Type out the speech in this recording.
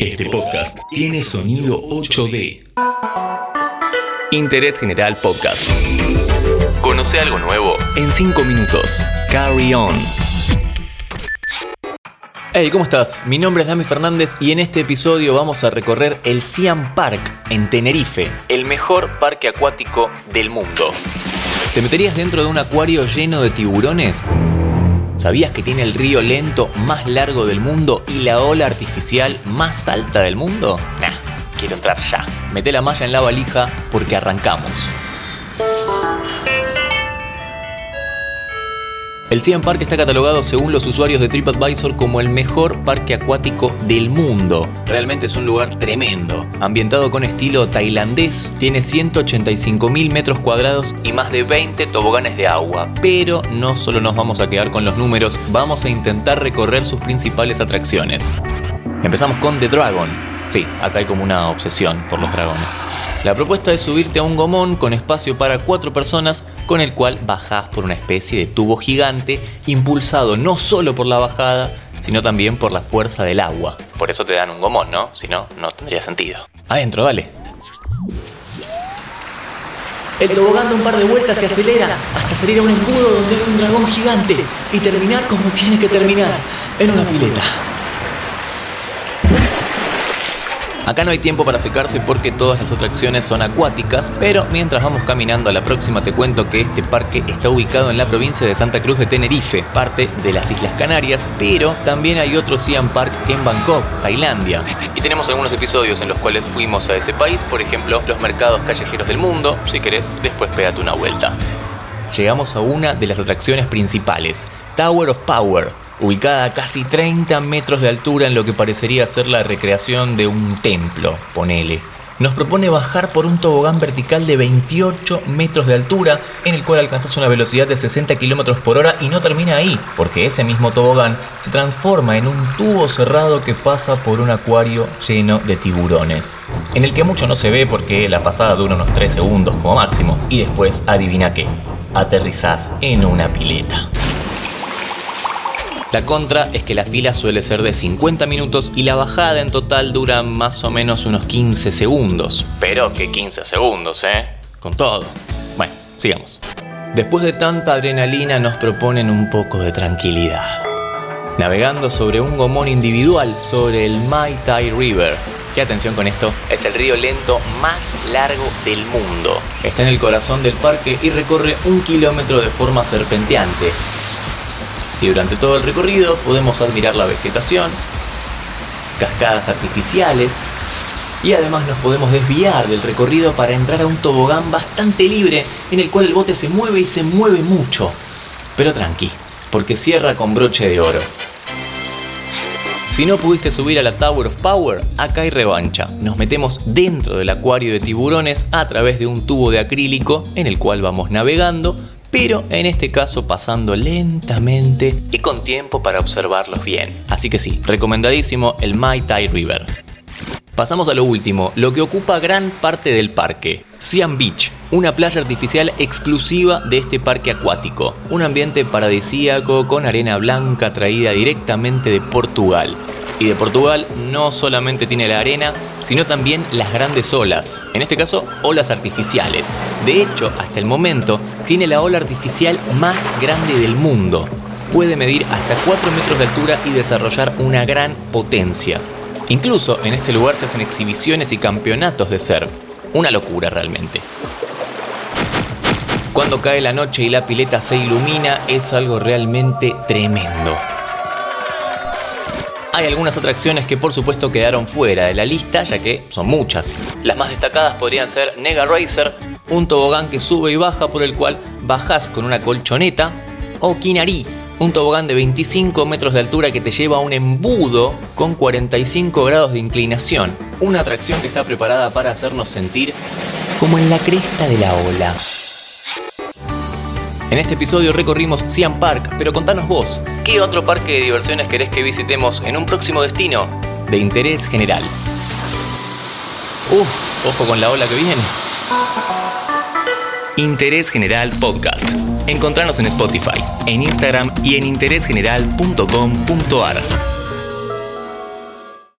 Este podcast tiene sonido 8D. Interés General Podcast. Conoce algo nuevo en 5 minutos. Carry on. Hey, ¿cómo estás? Mi nombre es Dami Fernández y en este episodio vamos a recorrer el Siam Park en Tenerife, el mejor parque acuático del mundo. ¿Te meterías dentro de un acuario lleno de tiburones? ¿Sabías que tiene el río lento más largo del mundo y la ola artificial más alta del mundo? Nah, quiero entrar ya. Mete la malla en la valija porque arrancamos. El Siam Park está catalogado según los usuarios de TripAdvisor como el mejor parque acuático del mundo. Realmente es un lugar tremendo. Ambientado con estilo tailandés, tiene 185.000 metros cuadrados y más de 20 toboganes de agua. Pero no solo nos vamos a quedar con los números, vamos a intentar recorrer sus principales atracciones. Empezamos con The Dragon. Sí, acá hay como una obsesión por los dragones. La propuesta es subirte a un gomón con espacio para cuatro personas, con el cual bajás por una especie de tubo gigante, impulsado no solo por la bajada, sino también por la fuerza del agua. Por eso te dan un gomón, ¿no? Si no, no tendría sentido. Adentro, dale. El tobogán da un par de vueltas y acelera hasta salir a un embudo donde hay un dragón gigante y terminar como tiene que terminar, en una pileta. Acá no hay tiempo para secarse porque todas las atracciones son acuáticas, pero mientras vamos caminando a la próxima te cuento que este parque está ubicado en la provincia de Santa Cruz de Tenerife, parte de las Islas Canarias, pero también hay otro Siam Park en Bangkok, Tailandia. Y tenemos algunos episodios en los cuales fuimos a ese país, por ejemplo, los mercados callejeros del mundo, si querés, después pégate una vuelta. Llegamos a una de las atracciones principales, Tower of Power, ubicada a casi 30 metros de altura en lo que parecería ser la recreación de un templo, ponele. Nos propone bajar por un tobogán vertical de 28 metros de altura, en el cual alcanzas una velocidad de 60 km por hora y no termina ahí, porque ese mismo tobogán se transforma en un tubo cerrado que pasa por un acuario lleno de tiburones, en el que mucho no se ve porque la pasada dura unos 3 segundos como máximo, y después adivina qué, aterrizás en una pileta. La contra es que la fila suele ser de 50 minutos y la bajada en total dura más o menos unos 15 segundos. Pero que 15 segundos, ¿eh? Con todo. Bueno, sigamos. Después de tanta adrenalina nos proponen un poco de tranquilidad. Navegando sobre un gomón individual sobre el Mai Tai River. Qué atención con esto, es el río lento más largo del mundo. Está en el corazón del parque y recorre un kilómetro de forma serpenteante, durante todo el recorrido podemos admirar la vegetación, cascadas artificiales y además nos podemos desviar del recorrido para entrar a un tobogán bastante libre en el cual el bote se mueve y se mueve mucho. Pero tranqui, porque cierra con broche de oro. Si no pudiste subir a la Tower of Power, acá hay revancha. Nos metemos dentro del acuario de tiburones a través de un tubo de acrílico en el cual vamos navegando pero en este caso pasando lentamente y con tiempo para observarlos bien. Así que sí, recomendadísimo el Mai Tai River. Pasamos a lo último, lo que ocupa gran parte del parque. Siam Beach, una playa artificial exclusiva de este parque acuático. Un ambiente paradisíaco con arena blanca traída directamente de Portugal. Y de Portugal no solamente tiene la arena, sino también las grandes olas, en este caso olas artificiales. De hecho, hasta el momento, tiene la ola artificial más grande del mundo. Puede medir hasta 4 metros de altura y desarrollar una gran potencia. Incluso en este lugar se hacen exhibiciones y campeonatos de surf. Una locura realmente. Cuando cae la noche y la pileta se ilumina es algo realmente tremendo. Hay algunas atracciones que por supuesto quedaron fuera de la lista, ya que son muchas. Las más destacadas podrían ser Nega Racer, un tobogán que sube y baja por el cual bajas con una colchoneta, o Kinari, un tobogán de 25 metros de altura que te lleva a un embudo con 45 grados de inclinación. Una atracción que está preparada para hacernos sentir como en la cresta de la ola. En este episodio recorrimos Siam Park, pero contanos vos, ¿qué otro parque de diversiones querés que visitemos en un próximo destino de interés general? Uf, ojo con la ola que viene. Interés General Podcast. Encontranos en Spotify, en Instagram y en interésgeneral.com.ar.